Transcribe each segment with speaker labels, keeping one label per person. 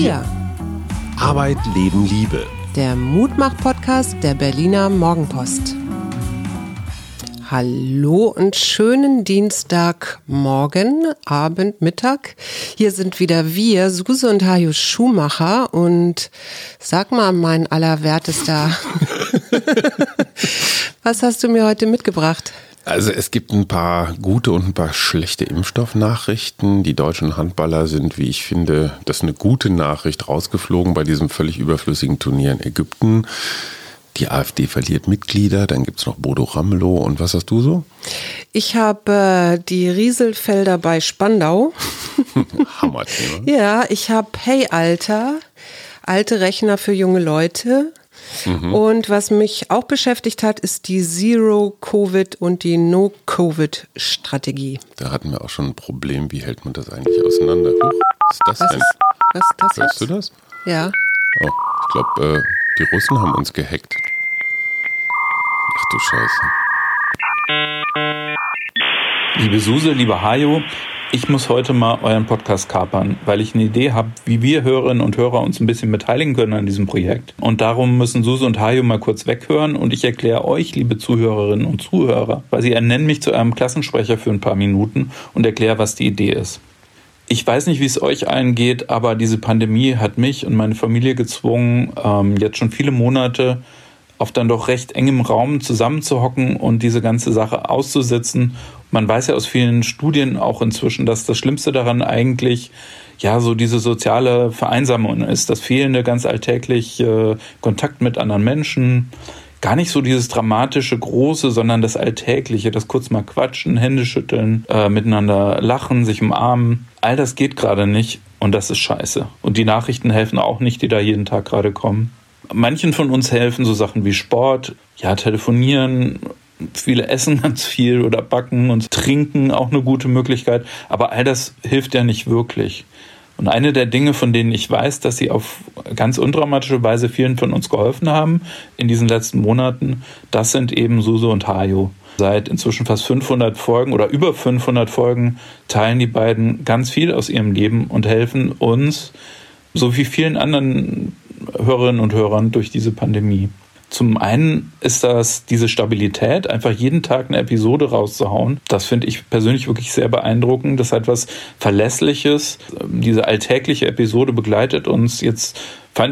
Speaker 1: Wir.
Speaker 2: Arbeit, Leben, Liebe.
Speaker 1: Der Mutmach-Podcast der Berliner Morgenpost. Hallo und schönen Dienstagmorgen, Abend, Mittag. Hier sind wieder wir, Suse und Hajo Schumacher. Und sag mal, mein Allerwertester, was hast du mir heute mitgebracht?
Speaker 2: Also es gibt ein paar gute und ein paar schlechte Impfstoffnachrichten. Die deutschen Handballer sind, wie ich finde, das ist eine gute Nachricht rausgeflogen bei diesem völlig überflüssigen Turnier in Ägypten. Die AfD verliert Mitglieder, dann gibt es noch Bodo Ramelow und was hast du so?
Speaker 1: Ich habe äh, die Rieselfelder bei Spandau.
Speaker 2: Hammerthema.
Speaker 1: ja, ich habe Hey Alter, alte Rechner für junge Leute. Mhm. Und was mich auch beschäftigt hat, ist die Zero-Covid und die No-Covid-Strategie.
Speaker 2: Da hatten wir auch schon ein Problem. Wie hält man das eigentlich auseinander? Huch, was ist das
Speaker 1: was
Speaker 2: denn?
Speaker 1: Ist, was das
Speaker 2: Hörst
Speaker 1: ist?
Speaker 2: du das?
Speaker 1: Ja.
Speaker 2: Oh, ich glaube, äh, die Russen haben uns gehackt. Ach du Scheiße.
Speaker 3: Liebe Suse, lieber Hajo, ich muss heute mal euren Podcast kapern, weil ich eine Idee habe, wie wir Hörerinnen und Hörer uns ein bisschen beteiligen können an diesem Projekt. Und darum müssen Suse und Hajo mal kurz weghören und ich erkläre euch, liebe Zuhörerinnen und Zuhörer, weil sie ernennen mich zu einem Klassensprecher für ein paar Minuten und erkläre, was die Idee ist. Ich weiß nicht, wie es euch allen geht, aber diese Pandemie hat mich und meine Familie gezwungen, ähm, jetzt schon viele Monate auf dann doch recht engem Raum zusammenzuhocken und diese ganze Sache auszusitzen. Man weiß ja aus vielen Studien auch inzwischen, dass das Schlimmste daran eigentlich ja so diese soziale Vereinsamung ist, das fehlende ganz alltäglich äh, Kontakt mit anderen Menschen, gar nicht so dieses dramatische Große, sondern das Alltägliche, das kurz mal quatschen, Hände schütteln, äh, miteinander lachen, sich umarmen. All das geht gerade nicht und das ist scheiße. Und die Nachrichten helfen auch nicht, die da jeden Tag gerade kommen. Manchen von uns helfen so Sachen wie Sport, ja, telefonieren, viele essen ganz viel oder backen und trinken auch eine gute Möglichkeit, aber all das hilft ja nicht wirklich. Und eine der Dinge, von denen ich weiß, dass sie auf ganz undramatische Weise vielen von uns geholfen haben in diesen letzten Monaten, das sind eben Suse und Hajo. Seit inzwischen fast 500 Folgen oder über 500 Folgen teilen die beiden ganz viel aus ihrem Leben und helfen uns, so wie vielen anderen Hörerinnen und Hörern durch diese Pandemie. Zum einen ist das diese Stabilität, einfach jeden Tag eine Episode rauszuhauen. Das finde ich persönlich wirklich sehr beeindruckend. Das hat was Verlässliches. Diese alltägliche Episode begleitet uns jetzt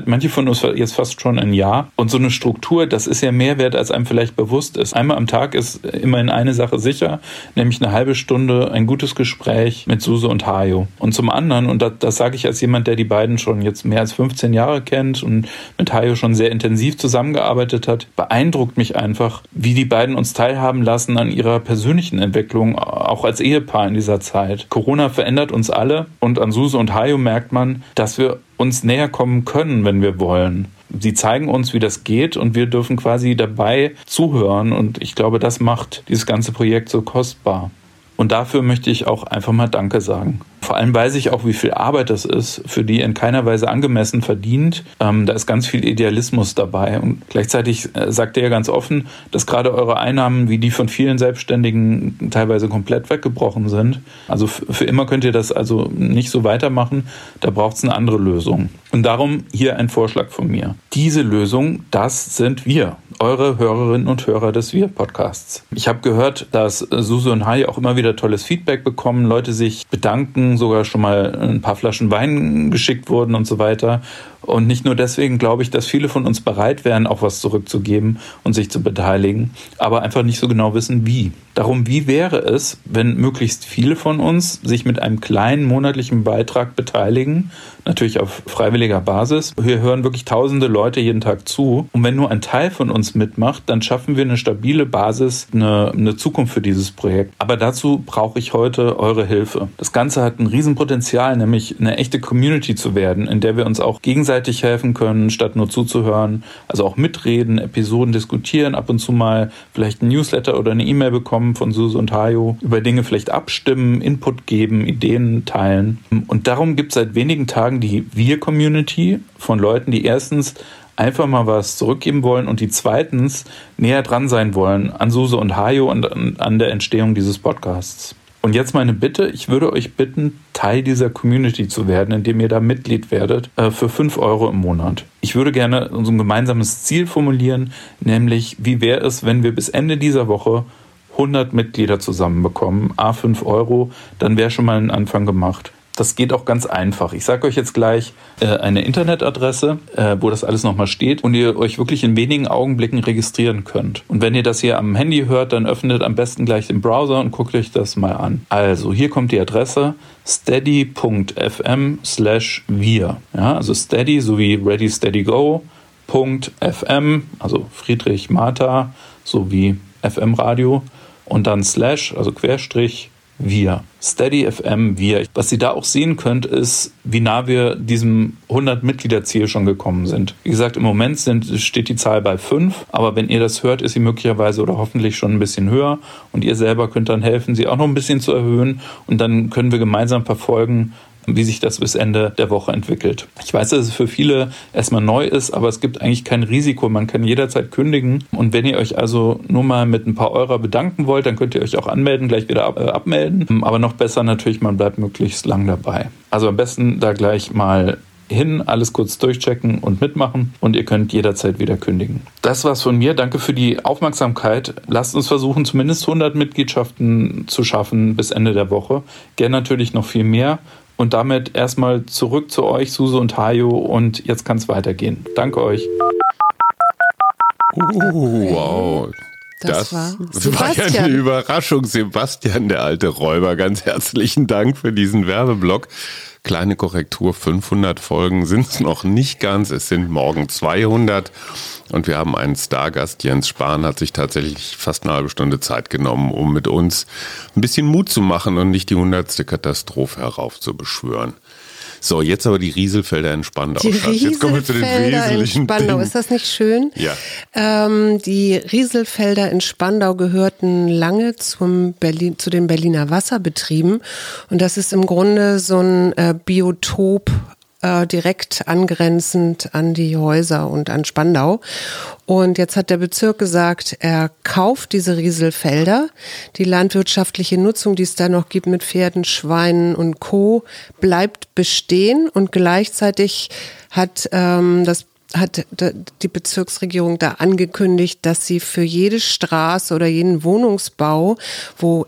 Speaker 3: manche von uns jetzt fast schon ein Jahr. Und so eine Struktur, das ist ja mehr wert, als einem vielleicht bewusst ist. Einmal am Tag ist immerhin eine Sache sicher, nämlich eine halbe Stunde ein gutes Gespräch mit Suse und Hajo. Und zum anderen, und das, das sage ich als jemand, der die beiden schon jetzt mehr als 15 Jahre kennt und mit Hajo schon sehr intensiv zusammengearbeitet hat, beeindruckt mich einfach, wie die beiden uns teilhaben lassen an ihrer persönlichen Entwicklung, auch als Ehepaar in dieser Zeit. Corona verändert uns alle und an Suse und Hajo merkt man, dass wir uns näher kommen können, wenn wir wollen. Sie zeigen uns, wie das geht und wir dürfen quasi dabei zuhören und ich glaube, das macht dieses ganze Projekt so kostbar. Und dafür möchte ich auch einfach mal Danke sagen. Vor allem weiß ich auch, wie viel Arbeit das ist, für die in keiner Weise angemessen verdient. Ähm, da ist ganz viel Idealismus dabei. Und gleichzeitig äh, sagt ihr ja ganz offen, dass gerade eure Einnahmen, wie die von vielen Selbstständigen, teilweise komplett weggebrochen sind. Also für immer könnt ihr das also nicht so weitermachen. Da braucht es eine andere Lösung. Und darum hier ein Vorschlag von mir. Diese Lösung, das sind wir, eure Hörerinnen und Hörer des Wir-Podcasts. Ich habe gehört, dass Susu und Hai auch immer wieder tolles Feedback bekommen, Leute sich bedanken, sogar schon mal ein paar Flaschen Wein geschickt wurden und so weiter. Und nicht nur deswegen glaube ich, dass viele von uns bereit wären, auch was zurückzugeben und sich zu beteiligen, aber einfach nicht so genau wissen, wie. Darum, wie wäre es, wenn möglichst viele von uns sich mit einem kleinen monatlichen Beitrag beteiligen, natürlich auf freiwilliger Basis. Wir hören wirklich tausende Leute jeden Tag zu. Und wenn nur ein Teil von uns mitmacht, dann schaffen wir eine stabile Basis, eine, eine Zukunft für dieses Projekt. Aber dazu brauche ich heute eure Hilfe. Das Ganze hat ein Riesenpotenzial, nämlich eine echte Community zu werden, in der wir uns auch gegenseitig helfen können, statt nur zuzuhören. Also auch mitreden, Episoden diskutieren, ab und zu mal vielleicht ein Newsletter oder eine E-Mail bekommen von Suse und Hajo, über Dinge vielleicht abstimmen, Input geben, Ideen teilen. Und darum gibt es seit wenigen Tagen die Wir-Community von Leuten, die erstens einfach mal was zurückgeben wollen und die zweitens näher dran sein wollen an Suse und Hajo und an der Entstehung dieses Podcasts. Und jetzt meine Bitte, ich würde euch bitten, Teil dieser Community zu werden, indem ihr da Mitglied werdet, äh, für 5 Euro im Monat. Ich würde gerne unser gemeinsames Ziel formulieren, nämlich wie wäre es, wenn wir bis Ende dieser Woche 100 Mitglieder zusammenbekommen, a 5 Euro, dann wäre schon mal ein Anfang gemacht. Das geht auch ganz einfach. Ich sage euch jetzt gleich äh, eine Internetadresse, äh, wo das alles nochmal steht und ihr euch wirklich in wenigen Augenblicken registrieren könnt. Und wenn ihr das hier am Handy hört, dann öffnet am besten gleich den Browser und guckt euch das mal an. Also hier kommt die Adresse steady.fm slash wir. Ja, also steady sowie ready steady go. .fm, also Friedrich Martha sowie FM Radio und dann slash, also Querstrich wir. Steady FM wir. Was Sie da auch sehen könnt, ist, wie nah wir diesem 100-Mitglieder-Ziel schon gekommen sind. Wie gesagt, im Moment sind, steht die Zahl bei 5, aber wenn ihr das hört, ist sie möglicherweise oder hoffentlich schon ein bisschen höher und ihr selber könnt dann helfen, sie auch noch ein bisschen zu erhöhen und dann können wir gemeinsam verfolgen, wie sich das bis Ende der Woche entwickelt. Ich weiß, dass es für viele erstmal neu ist, aber es gibt eigentlich kein Risiko. Man kann jederzeit kündigen. Und wenn ihr euch also nur mal mit ein paar Euro bedanken wollt, dann könnt ihr euch auch anmelden, gleich wieder ab, äh, abmelden. Aber noch besser natürlich, man bleibt möglichst lang dabei. Also am besten da gleich mal hin, alles kurz durchchecken und mitmachen und ihr könnt jederzeit wieder kündigen. Das war's von mir. Danke für die Aufmerksamkeit. Lasst uns versuchen, zumindest 100 Mitgliedschaften zu schaffen bis Ende der Woche. Gerne natürlich noch viel mehr. Und damit erstmal zurück zu euch, Suse und Hajo. Und jetzt kann es weitergehen. Danke euch.
Speaker 2: Uh, wow. Das, das war, war, ja eine Überraschung. Sebastian, der alte Räuber, ganz herzlichen Dank für diesen Werbeblock. Kleine Korrektur, 500 Folgen sind es noch nicht ganz. Es sind morgen 200. Und wir haben einen Stargast, Jens Spahn, hat sich tatsächlich fast eine halbe Stunde Zeit genommen, um mit uns ein bisschen Mut zu machen und nicht die hundertste Katastrophe heraufzubeschwören. So, jetzt aber die Rieselfelder in Spandau.
Speaker 1: Die Schatz. Jetzt kommen wir zu den wesentlichen in Spandau. Dingen. Ist das nicht schön?
Speaker 2: Ja.
Speaker 1: Ähm, die Rieselfelder in Spandau gehörten lange zum Berlin, zu den Berliner Wasserbetrieben. Und das ist im Grunde so ein äh, Biotop äh, direkt angrenzend an die Häuser und an Spandau. Und jetzt hat der Bezirk gesagt, er kauft diese Rieselfelder. Die landwirtschaftliche Nutzung, die es da noch gibt mit Pferden, Schweinen und Co., bleibt bestehen. Und gleichzeitig hat ähm, das hat die Bezirksregierung da angekündigt, dass sie für jede Straße oder jeden Wohnungsbau, wo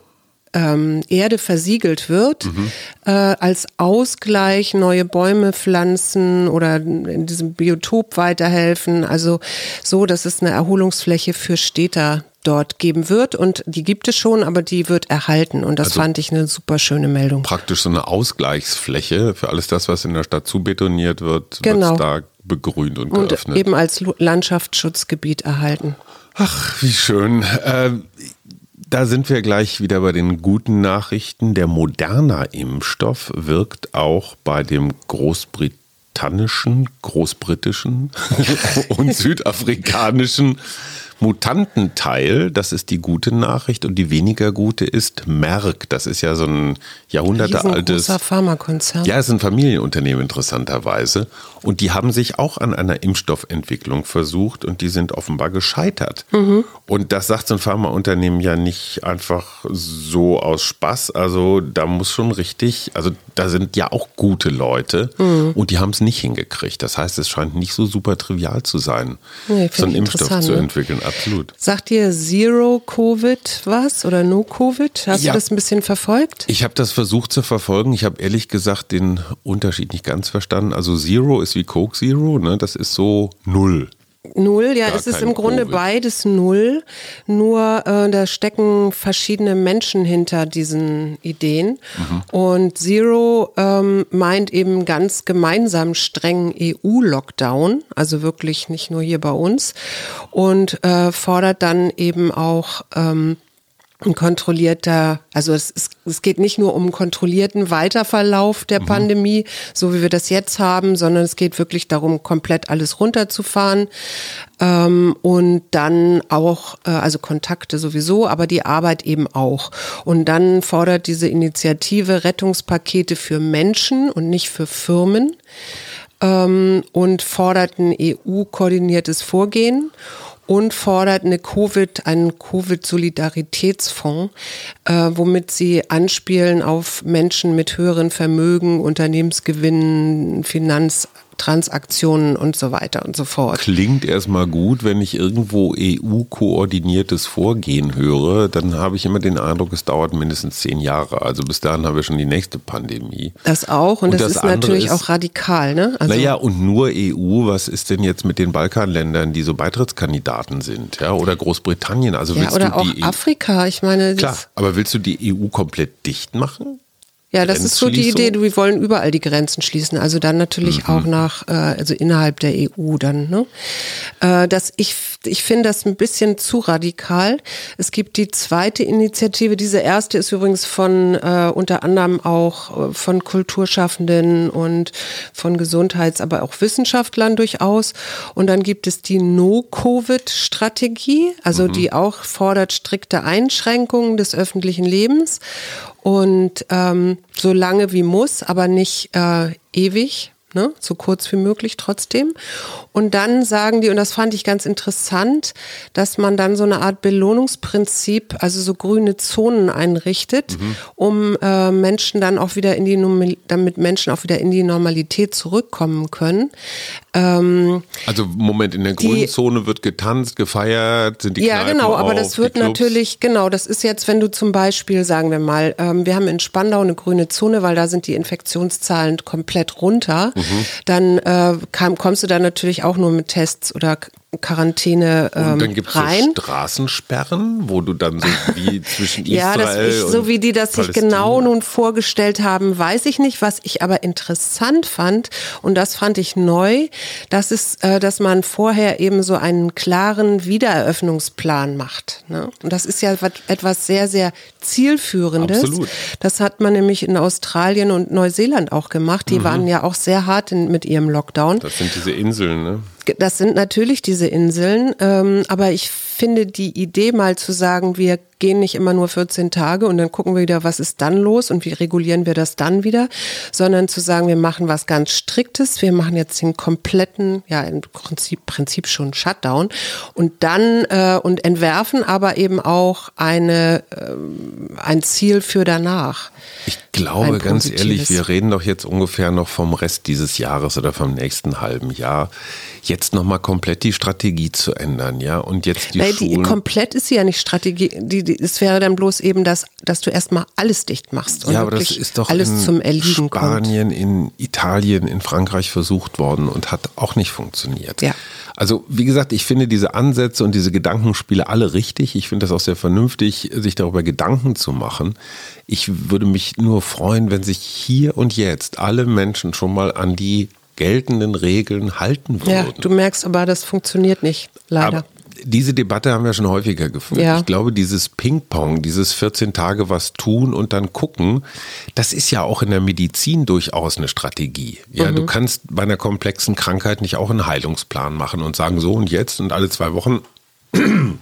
Speaker 1: ähm, Erde versiegelt wird, mhm. äh, als Ausgleich neue Bäume pflanzen oder in diesem Biotop weiterhelfen. Also so, dass es eine Erholungsfläche für Städter dort geben wird und die gibt es schon, aber die wird erhalten und das also fand ich eine super schöne Meldung.
Speaker 2: Praktisch so eine Ausgleichsfläche für alles das, was in der Stadt zubetoniert wird, genau. wird da begrünt und geöffnet.
Speaker 1: Und eben als Landschaftsschutzgebiet erhalten.
Speaker 2: Ach, wie schön. Äh, da sind wir gleich wieder bei den guten Nachrichten. Der Moderna-Impfstoff wirkt auch bei dem großbritannischen, großbritischen und südafrikanischen Mutantenteil, das ist die gute Nachricht und die weniger gute ist Merck. Das ist ja so ein jahrhundertealtes
Speaker 1: Pharmakonzern.
Speaker 2: Ja, es ist ein Familienunternehmen interessanterweise und die haben sich auch an einer Impfstoffentwicklung versucht und die sind offenbar gescheitert. Mhm. Und das sagt so ein Pharmaunternehmen ja nicht einfach so aus Spaß. Also da muss schon richtig, also da sind ja auch gute Leute mhm. und die haben es nicht hingekriegt. Das heißt, es scheint nicht so super trivial zu sein, nee, so einen Impfstoff zu ne? entwickeln absolut.
Speaker 1: Sagt dir Zero Covid was oder No Covid? Hast ja. du das ein bisschen verfolgt?
Speaker 2: Ich habe das versucht zu verfolgen. Ich habe ehrlich gesagt den Unterschied nicht ganz verstanden. Also Zero ist wie Coke Zero, ne? Das ist so null.
Speaker 1: Null, ja, es ist im Grunde Covid. beides null. Nur äh, da stecken verschiedene Menschen hinter diesen Ideen. Mhm. Und Zero ähm, meint eben ganz gemeinsam strengen EU-Lockdown, also wirklich nicht nur hier bei uns. Und äh, fordert dann eben auch ähm, ein kontrollierter, also es, es, es geht nicht nur um einen kontrollierten Weiterverlauf der mhm. Pandemie, so wie wir das jetzt haben, sondern es geht wirklich darum, komplett alles runterzufahren ähm, und dann auch, äh, also Kontakte sowieso, aber die Arbeit eben auch. Und dann fordert diese Initiative Rettungspakete für Menschen und nicht für Firmen ähm, und fordert ein EU-koordiniertes Vorgehen. Und fordert eine Covid, einen Covid-Solidaritätsfonds, äh, womit sie anspielen auf Menschen mit höheren Vermögen, Unternehmensgewinnen, Finanz Transaktionen und so weiter und so fort.
Speaker 2: Klingt erstmal gut, wenn ich irgendwo EU-koordiniertes Vorgehen höre, dann habe ich immer den Eindruck, es dauert mindestens zehn Jahre. Also bis dahin haben wir schon die nächste Pandemie.
Speaker 1: Das auch und, und das, das, ist natürlich ist, auch radikal. Ne?
Speaker 2: Also naja, und nur EU, was ist denn jetzt mit den Balkanländern, die so Beitrittskandidaten sind? Ja, oder Großbritannien? Also
Speaker 1: ja, oder auch
Speaker 2: e
Speaker 1: Afrika, ich meine.
Speaker 2: Klar, aber willst du die EU komplett dicht machen?
Speaker 1: Ja, das ist so die Idee, wir wollen überall die Grenzen schließen, also dann natürlich mhm. auch nach, äh, also innerhalb der EU dann. Ne? Äh, das, ich ich finde das ein bisschen zu radikal. Es gibt die zweite Initiative, diese erste ist übrigens von äh, unter anderem auch äh, von Kulturschaffenden und von Gesundheits-, aber auch Wissenschaftlern durchaus. Und dann gibt es die No-Covid-Strategie, also mhm. die auch fordert strikte Einschränkungen des öffentlichen Lebens und ähm, so lange wie muss, aber nicht äh, ewig ne? so kurz wie möglich trotzdem. Und dann sagen die, und das fand ich ganz interessant, dass man dann so eine Art Belohnungsprinzip, also so grüne Zonen einrichtet, mhm. um äh, Menschen dann auch wieder in die, damit Menschen auch wieder in die Normalität zurückkommen können.
Speaker 2: Ähm, also Moment, in der grünen Zone wird getanzt, gefeiert, sind die
Speaker 1: Ja,
Speaker 2: Kneipen
Speaker 1: genau,
Speaker 2: auf,
Speaker 1: aber das wird natürlich, genau, das ist jetzt, wenn du zum Beispiel, sagen wir mal, ähm, wir haben in Spandau eine grüne Zone, weil da sind die Infektionszahlen komplett runter, mhm. dann äh, kam, kommst du da natürlich auch nur mit Tests oder Quarantäne ähm,
Speaker 2: und dann gibt's
Speaker 1: rein.
Speaker 2: So Straßensperren, wo du dann so wie zwischen Israel
Speaker 1: ja, das ich, so wie die das sich genau nun vorgestellt haben, weiß ich nicht. Was ich aber interessant fand und das fand ich neu, das ist, äh, dass man vorher eben so einen klaren Wiedereröffnungsplan macht. Ne? Und das ist ja etwas sehr sehr zielführendes. Absolut. Das hat man nämlich in Australien und Neuseeland auch gemacht. Die mhm. waren ja auch sehr hart in, mit ihrem Lockdown.
Speaker 2: Das sind diese Inseln, ne?
Speaker 1: Das sind natürlich diese Inseln, ähm, aber ich finde die Idee mal zu sagen, wir gehen nicht immer nur 14 Tage und dann gucken wir wieder, was ist dann los und wie regulieren wir das dann wieder, sondern zu sagen, wir machen was ganz Striktes, wir machen jetzt den kompletten, ja im Prinzip, Prinzip schon Shutdown und dann äh, und entwerfen aber eben auch eine äh, ein Ziel für danach.
Speaker 2: Ich glaube ganz ehrlich, wir reden doch jetzt ungefähr noch vom Rest dieses Jahres oder vom nächsten halben Jahr jetzt nochmal komplett die Strategie zu ändern, ja? Und jetzt die,
Speaker 1: Nein, die komplett ist ja nicht Strategie. Die, es wäre dann bloß eben das, dass du erstmal alles dicht machst und
Speaker 2: ja, aber das ist doch
Speaker 1: alles
Speaker 2: in
Speaker 1: zum Erliegen
Speaker 2: Spanien,
Speaker 1: kommt.
Speaker 2: in Italien, in Frankreich versucht worden und hat auch nicht funktioniert.
Speaker 1: Ja.
Speaker 2: Also wie gesagt, ich finde diese Ansätze und diese Gedankenspiele alle richtig. Ich finde das auch sehr vernünftig, sich darüber Gedanken zu machen. Ich würde mich nur freuen, wenn sich hier und jetzt alle Menschen schon mal an die geltenden Regeln halten würden. Ja,
Speaker 1: du merkst aber, das funktioniert nicht, leider. Aber
Speaker 2: diese Debatte haben wir schon häufiger geführt. Ja. Ich glaube, dieses Ping-Pong, dieses 14 Tage was tun und dann gucken, das ist ja auch in der Medizin durchaus eine Strategie. Ja, mhm. du kannst bei einer komplexen Krankheit nicht auch einen Heilungsplan machen und sagen so und jetzt und alle zwei Wochen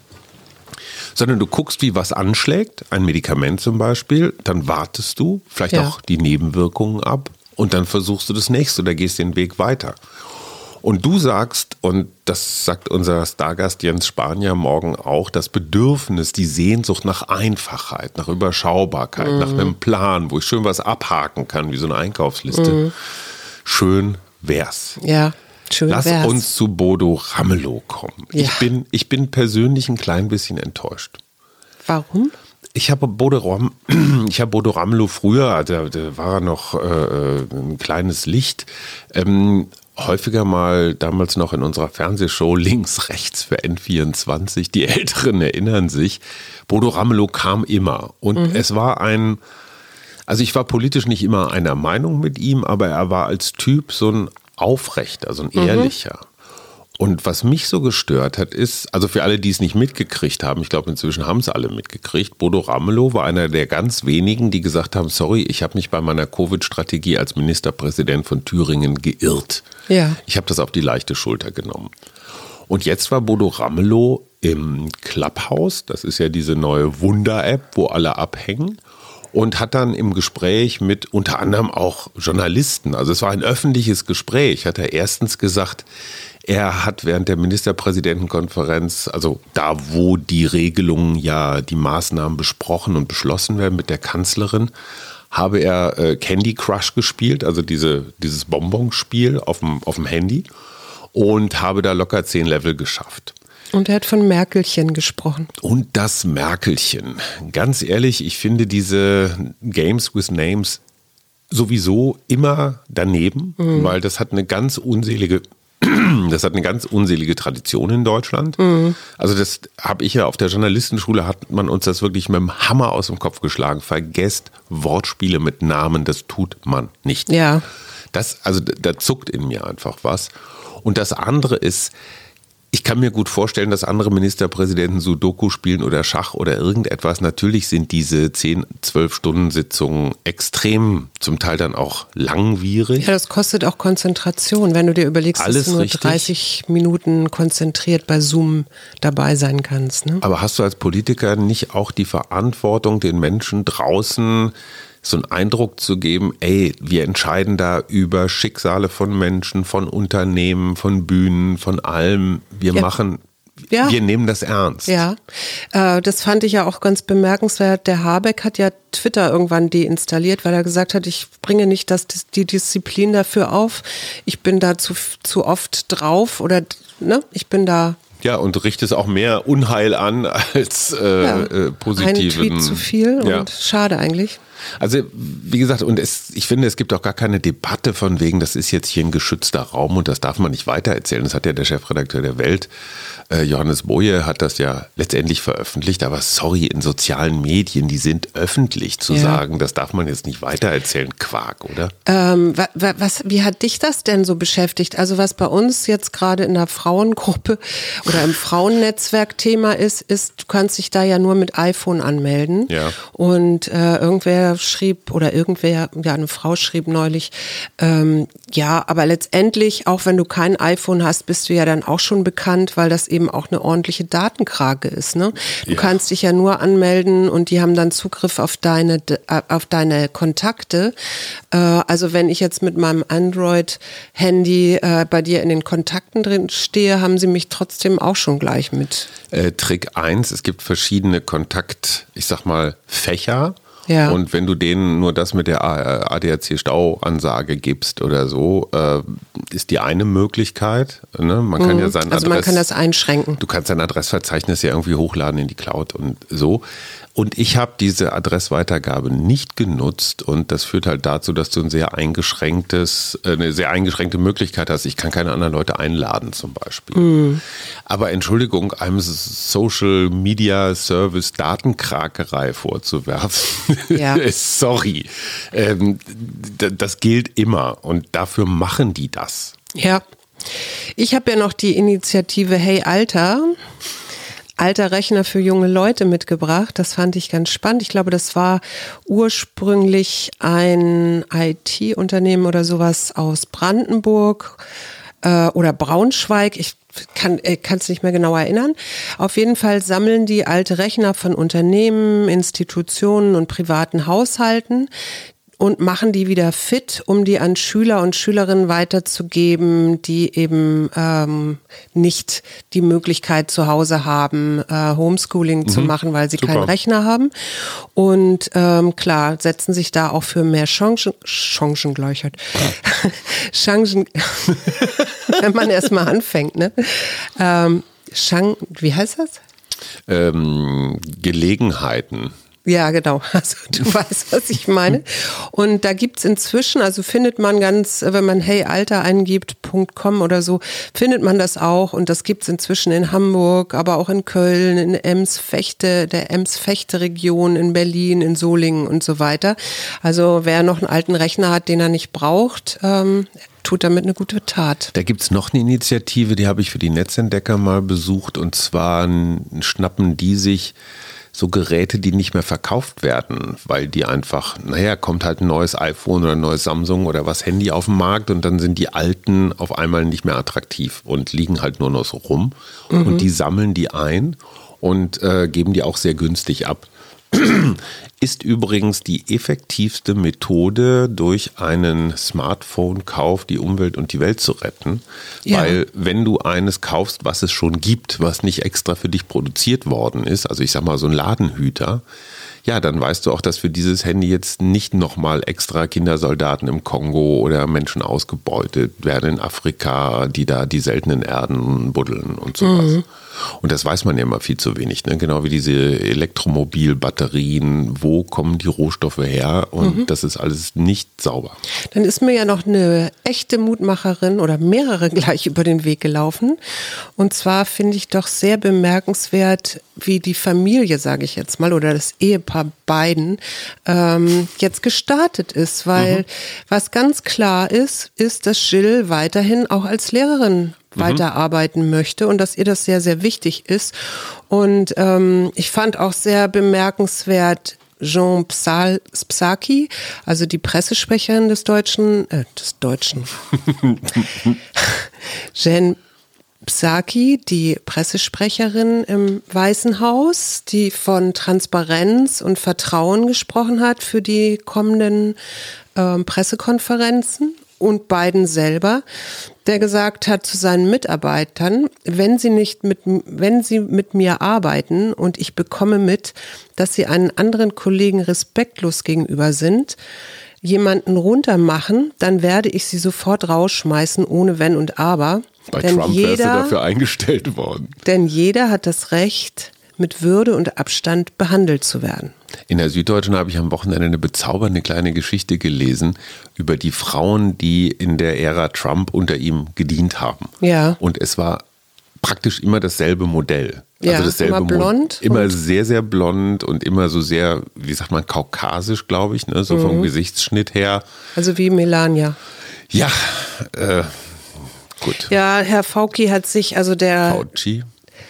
Speaker 2: sondern du guckst, wie was anschlägt, ein Medikament zum Beispiel, dann wartest du vielleicht ja. auch die Nebenwirkungen ab und dann versuchst du das nächste oder gehst den Weg weiter. Und du sagst, und das sagt unser Stargast Jens Spanier morgen auch, das Bedürfnis, die Sehnsucht nach Einfachheit, nach Überschaubarkeit, mhm. nach einem Plan, wo ich schön was abhaken kann, wie so eine Einkaufsliste. Mhm. Schön wär's.
Speaker 1: Ja. Schön
Speaker 2: Lass
Speaker 1: wär's.
Speaker 2: uns zu Bodo Ramelow kommen. Ja. Ich, bin, ich bin persönlich ein klein bisschen enttäuscht.
Speaker 1: Warum?
Speaker 2: Ich habe Bodo, Ram, ich habe Bodo Ramelow früher, da, da war er noch äh, äh, ein kleines Licht, ähm, häufiger mal damals noch in unserer Fernsehshow links, rechts für N24. Die Älteren erinnern sich. Bodo Ramelow kam immer und mhm. es war ein, also ich war politisch nicht immer einer Meinung mit ihm, aber er war als Typ so ein aufrechter, so ein mhm. ehrlicher. Mhm. Und was mich so gestört hat, ist, also für alle, die es nicht mitgekriegt haben, ich glaube inzwischen haben es alle mitgekriegt, Bodo Ramelow war einer der ganz wenigen, die gesagt haben, sorry, ich habe mich bei meiner Covid-Strategie als Ministerpräsident von Thüringen geirrt.
Speaker 1: Ja.
Speaker 2: Ich habe das auf die leichte Schulter genommen. Und jetzt war Bodo Ramelow im Clubhouse, das ist ja diese neue Wunder-App, wo alle abhängen und hat dann im Gespräch mit unter anderem auch Journalisten, also es war ein öffentliches Gespräch, hat er erstens gesagt, Er hat während der Ministerpräsidentenkonferenz, also da, wo die Regelungen ja, die Maßnahmen besprochen und beschlossen werden mit der Kanzlerin, habe er äh, Candy Crush gespielt, also diese, dieses Bonbonspiel auf dem, auf dem Handy und habe da locker zehn Level geschafft.
Speaker 1: Und er hat von Merkelchen gesprochen.
Speaker 2: Und das Merkelchen. Ganz ehrlich, ich finde diese Games with Names sowieso immer daneben, mhm. weil das hat eine ganz unselige das hat eine ganz unselige Tradition in Deutschland. Mhm. Also das habe ich ja auf der Journalistenschule hat man uns das wirklich mit dem Hammer aus dem Kopf geschlagen. Vergesst Wortspiele mit Namen, das tut man nicht.
Speaker 1: Ja.
Speaker 2: Das also da zuckt in mir einfach was. Und das andere ist ich kann mir gut vorstellen, dass andere Ministerpräsidenten Sudoku spielen oder Schach oder irgendetwas. Natürlich sind diese 10, 12 Stunden Sitzungen extrem, zum Teil dann auch langwierig.
Speaker 1: Ja, das kostet auch Konzentration, wenn du dir überlegst, Alles dass du nur richtig. 30 Minuten konzentriert bei Zoom dabei sein kannst. Ne?
Speaker 2: Aber hast du als Politiker nicht auch die Verantwortung, den Menschen draußen so einen Eindruck zu geben, ey, wir entscheiden da über Schicksale von Menschen, von Unternehmen, von Bühnen, von allem. Wir ja. machen ja. Wir nehmen das ernst.
Speaker 1: Ja, äh, das fand ich ja auch ganz bemerkenswert. Der Habeck hat ja Twitter irgendwann deinstalliert, weil er gesagt hat, ich bringe nicht das, die Disziplin dafür auf. Ich bin da zu, zu oft drauf oder ne, ich bin da
Speaker 2: ja, und richtet auch mehr Unheil an als äh, ja, äh, positiven.
Speaker 1: Ein Tweet zu viel ja. und schade eigentlich.
Speaker 2: Also, wie gesagt, und es, ich finde, es gibt auch gar keine Debatte von wegen, das ist jetzt hier ein geschützter Raum und das darf man nicht weitererzählen. Das hat ja der Chefredakteur der Welt, äh, Johannes Boje, hat das ja letztendlich veröffentlicht. Aber sorry, in sozialen Medien, die sind öffentlich zu ja. sagen, das darf man jetzt nicht weitererzählen. Quark, oder?
Speaker 1: Ähm, was, wie hat dich das denn so beschäftigt? Also, was bei uns jetzt gerade in der Frauengruppe oder im Frauennetzwerk Thema ist, ist, du kannst dich da ja nur mit iPhone anmelden.
Speaker 2: Ja.
Speaker 1: Und äh, irgendwer schrieb oder irgendwer, ja, eine Frau schrieb neulich, ähm, ja, aber letztendlich, auch wenn du kein iPhone hast, bist du ja dann auch schon bekannt, weil das eben auch eine ordentliche Datenkrake ist. Ne? Du ja. kannst dich ja nur anmelden und die haben dann Zugriff auf deine, äh, auf deine Kontakte. Äh, also wenn ich jetzt mit meinem Android-Handy äh, bei dir in den Kontakten drin stehe, haben sie mich trotzdem auch schon gleich mit.
Speaker 2: Äh, Trick 1, es gibt verschiedene Kontakt, ich sag mal, Fächer.
Speaker 1: Ja.
Speaker 2: Und wenn du denen nur das mit der ADAC-Stauansage gibst oder so, äh, ist die eine Möglichkeit. Ne? Man kann mhm. ja sein
Speaker 1: Also Adress, man kann das einschränken.
Speaker 2: Du kannst dein Adressverzeichnis ja irgendwie hochladen in die Cloud und so. Und ich habe diese Adressweitergabe nicht genutzt und das führt halt dazu, dass du ein sehr eingeschränktes, äh, eine sehr eingeschränkte Möglichkeit hast. Ich kann keine anderen Leute einladen zum Beispiel. Mm. Aber Entschuldigung, einem Social Media Service Datenkrakerei vorzuwerfen, ja. sorry, ähm, das gilt immer und dafür machen die das.
Speaker 1: Ja. Ich habe ja noch die Initiative Hey Alter alter Rechner für junge Leute mitgebracht. Das fand ich ganz spannend. Ich glaube, das war ursprünglich ein IT-Unternehmen oder sowas aus Brandenburg äh, oder Braunschweig. Ich kann es nicht mehr genau erinnern. Auf jeden Fall sammeln die alte Rechner von Unternehmen, Institutionen und privaten Haushalten, und machen die wieder fit, um die an Schüler und Schülerinnen weiterzugeben, die eben ähm, nicht die Möglichkeit zu Hause haben, äh, Homeschooling mhm. zu machen, weil sie Super. keinen Rechner haben. Und ähm, klar, setzen sich da auch für mehr Chancen, Chancengleichheit. Chancen, wenn man erstmal anfängt, ne? Ähm, Chan wie heißt das?
Speaker 2: Ähm, Gelegenheiten.
Speaker 1: Ja, genau. Also du weißt, was ich meine. Und da gibt's inzwischen, also findet man ganz, wenn man Hey Alter eingibt, .com oder so, findet man das auch. Und das gibt's inzwischen in Hamburg, aber auch in Köln, in Ems-Fechte, der Ems-Fechte-Region, in Berlin, in Solingen und so weiter. Also wer noch einen alten Rechner hat, den er nicht braucht, ähm, tut damit eine gute Tat.
Speaker 2: Da gibt's noch eine Initiative, die habe ich für die Netzentdecker mal besucht. Und zwar schnappen die sich so Geräte, die nicht mehr verkauft werden, weil die einfach, naja, kommt halt ein neues iPhone oder ein neues Samsung oder was Handy auf den Markt und dann sind die alten auf einmal nicht mehr attraktiv und liegen halt nur noch so rum. Mhm. Und die sammeln die ein und äh, geben die auch sehr günstig ab. ist übrigens die effektivste Methode, durch einen Smartphone-Kauf die Umwelt und die Welt zu retten. Ja. Weil wenn du eines kaufst, was es schon gibt, was nicht extra für dich produziert worden ist, also ich sag mal so ein Ladenhüter, ja, dann weißt du auch, dass für dieses Handy jetzt nicht nochmal extra Kindersoldaten im Kongo oder Menschen ausgebeutet werden in Afrika, die da die seltenen Erden buddeln und sowas. Mhm. Und das weiß man ja immer viel zu wenig. Ne? Genau wie diese Elektromobilbatterien, wo kommen die Rohstoffe her? Und mhm. das ist alles nicht sauber.
Speaker 1: Dann ist mir ja noch eine echte Mutmacherin oder mehrere gleich über den Weg gelaufen. Und zwar finde ich doch sehr bemerkenswert, wie die Familie, sage ich jetzt mal, oder das Ehepaar beiden ähm, jetzt gestartet ist. Weil mhm. was ganz klar ist, ist, dass Jill weiterhin auch als Lehrerin mhm. weiterarbeiten möchte und dass ihr das sehr, sehr wichtig ist. Und ähm, ich fand auch sehr bemerkenswert, Jean Psal, Psaki, also die Pressesprecherin des Deutschen, äh, des Deutschen, Jean Psaki, die Pressesprecherin im Weißen Haus, die von Transparenz und Vertrauen gesprochen hat für die kommenden äh, Pressekonferenzen und Biden selber, der gesagt hat zu seinen Mitarbeitern, wenn sie nicht mit, wenn sie mit mir arbeiten und ich bekomme mit, dass sie einen anderen Kollegen respektlos gegenüber sind, jemanden runtermachen, dann werde ich sie sofort rausschmeißen, ohne Wenn und Aber.
Speaker 2: Bei denn Trump jeder, dafür eingestellt worden.
Speaker 1: Denn jeder hat das Recht, mit Würde und Abstand behandelt zu werden.
Speaker 2: In der Süddeutschen habe ich am Wochenende eine bezaubernde kleine Geschichte gelesen über die Frauen, die in der Ära Trump unter ihm gedient haben.
Speaker 1: Ja.
Speaker 2: Und es war praktisch immer dasselbe Modell.
Speaker 1: Also ja, dasselbe immer blond.
Speaker 2: immer sehr, sehr blond und immer so sehr, wie sagt man, kaukasisch, glaube ich, ne? so mhm. vom Gesichtsschnitt her.
Speaker 1: Also wie Melania.
Speaker 2: Ja, äh, gut.
Speaker 1: Ja, Herr Fauci hat sich, also der.
Speaker 2: Fauci.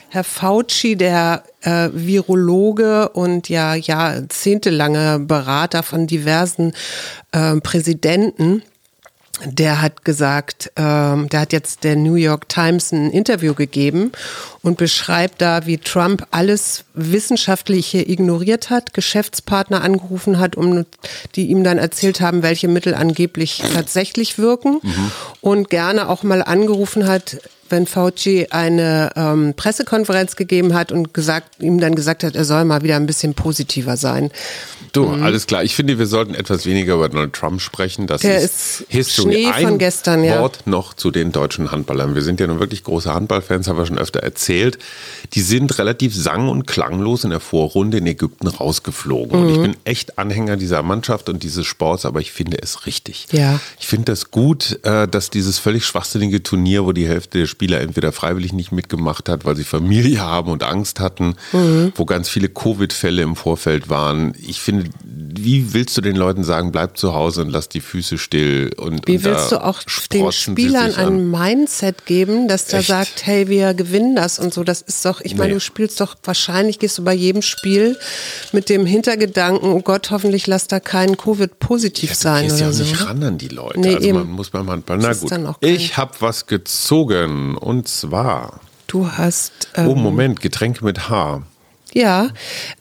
Speaker 1: Herr Fauci, der äh, Virologe und ja jahrzehntelange Berater von diversen äh, Präsidenten, der hat gesagt, ähm, der hat jetzt der New York Times ein Interview gegeben und beschreibt da, wie Trump alles Wissenschaftliche ignoriert hat, Geschäftspartner angerufen hat, um die ihm dann erzählt haben, welche Mittel angeblich tatsächlich wirken mhm. und gerne auch mal angerufen hat, wenn Fauci eine ähm, Pressekonferenz gegeben hat und gesagt, ihm dann gesagt hat, er soll mal wieder ein bisschen positiver sein.
Speaker 2: Du, mhm. alles klar. Ich finde, wir sollten etwas weniger über Donald Trump sprechen. Das
Speaker 1: Der ist, ist History. Schnee
Speaker 2: ein
Speaker 1: von gestern, ja.
Speaker 2: Wort noch zu den deutschen Handballern. Wir sind ja nun wirklich große Handballfans, haben wir schon öfter erzählt. Die sind relativ sang- und klanglos in der Vorrunde in Ägypten rausgeflogen. Mhm. Und ich mhm. bin echt Anhänger dieser Mannschaft und dieses Sports, aber ich finde es richtig.
Speaker 1: Ja.
Speaker 2: Ich finde das gut, äh, dass dieses völlig schwachsinnige Turnier, wo die Hälfte der Spieler entweder freiwillig nicht mitgemacht hat, weil sie Familie haben und Angst hatten, mhm. wo ganz viele Covid-Fälle im Vorfeld waren. Ich finde, wie willst du den Leuten sagen, bleib zu Hause und lass die Füße still? Und,
Speaker 1: wie und willst du auch den Spielern ein Mindset geben, dass der Echt? sagt, hey, wir gewinnen das und so? Das ist doch, ich meine, du spielst doch, wahrscheinlich gehst du bei jedem Spiel mit dem Hintergedanken, oh Gott, hoffentlich lass da kein Covid positiv ja, sein oder
Speaker 2: ja
Speaker 1: so.
Speaker 2: nicht ran an die Leute. Nee, also eben. man muss beim Handball, na gut. Ich habe was gezogen und zwar.
Speaker 1: Du hast.
Speaker 2: Oh, ähm, oh, Moment, Getränke mit H.
Speaker 1: Ja,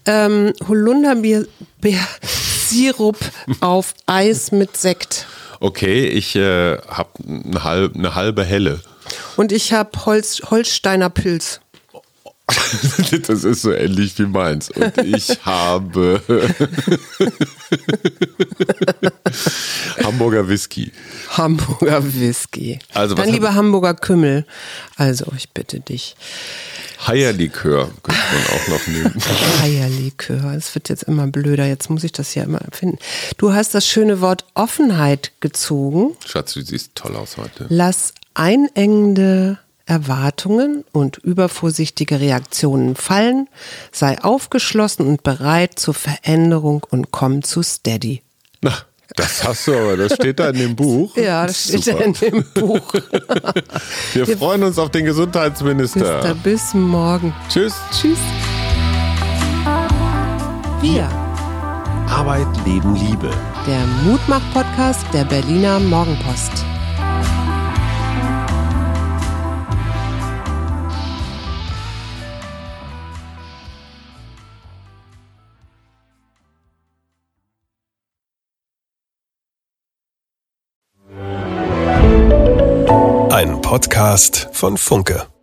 Speaker 1: ähm, Holunderbeer-Sirup auf Eis mit Sekt.
Speaker 2: Okay, ich äh, habe eine halbe, eine halbe helle.
Speaker 1: Und ich habe Holz, Holsteiner Pilz.
Speaker 2: das ist so ähnlich wie meins. Und ich habe Hamburger Whisky.
Speaker 1: Hamburger Whisky.
Speaker 2: Also
Speaker 1: Dann lieber Hamburger Kümmel. Also, ich bitte dich.
Speaker 2: Heierlikör könnte man auch noch nehmen.
Speaker 1: Heierlikör, es wird jetzt immer blöder. Jetzt muss ich das ja immer empfinden. Du hast das schöne Wort Offenheit gezogen.
Speaker 2: Schatz, du siehst toll aus heute.
Speaker 1: Lass einengende Erwartungen und übervorsichtige Reaktionen fallen, sei aufgeschlossen und bereit zur Veränderung und komm zu Steady.
Speaker 2: Na, das hast du aber, das steht da in dem Buch.
Speaker 1: Ja, das steht Super. da in dem Buch.
Speaker 2: Wir, Wir freuen uns auf den Gesundheitsminister. Minister,
Speaker 1: bis morgen.
Speaker 2: Tschüss.
Speaker 1: Tschüss. Wir.
Speaker 2: Arbeit, Leben, Liebe.
Speaker 1: Der Mutmach-Podcast der Berliner Morgenpost.
Speaker 4: Podcast von Funke.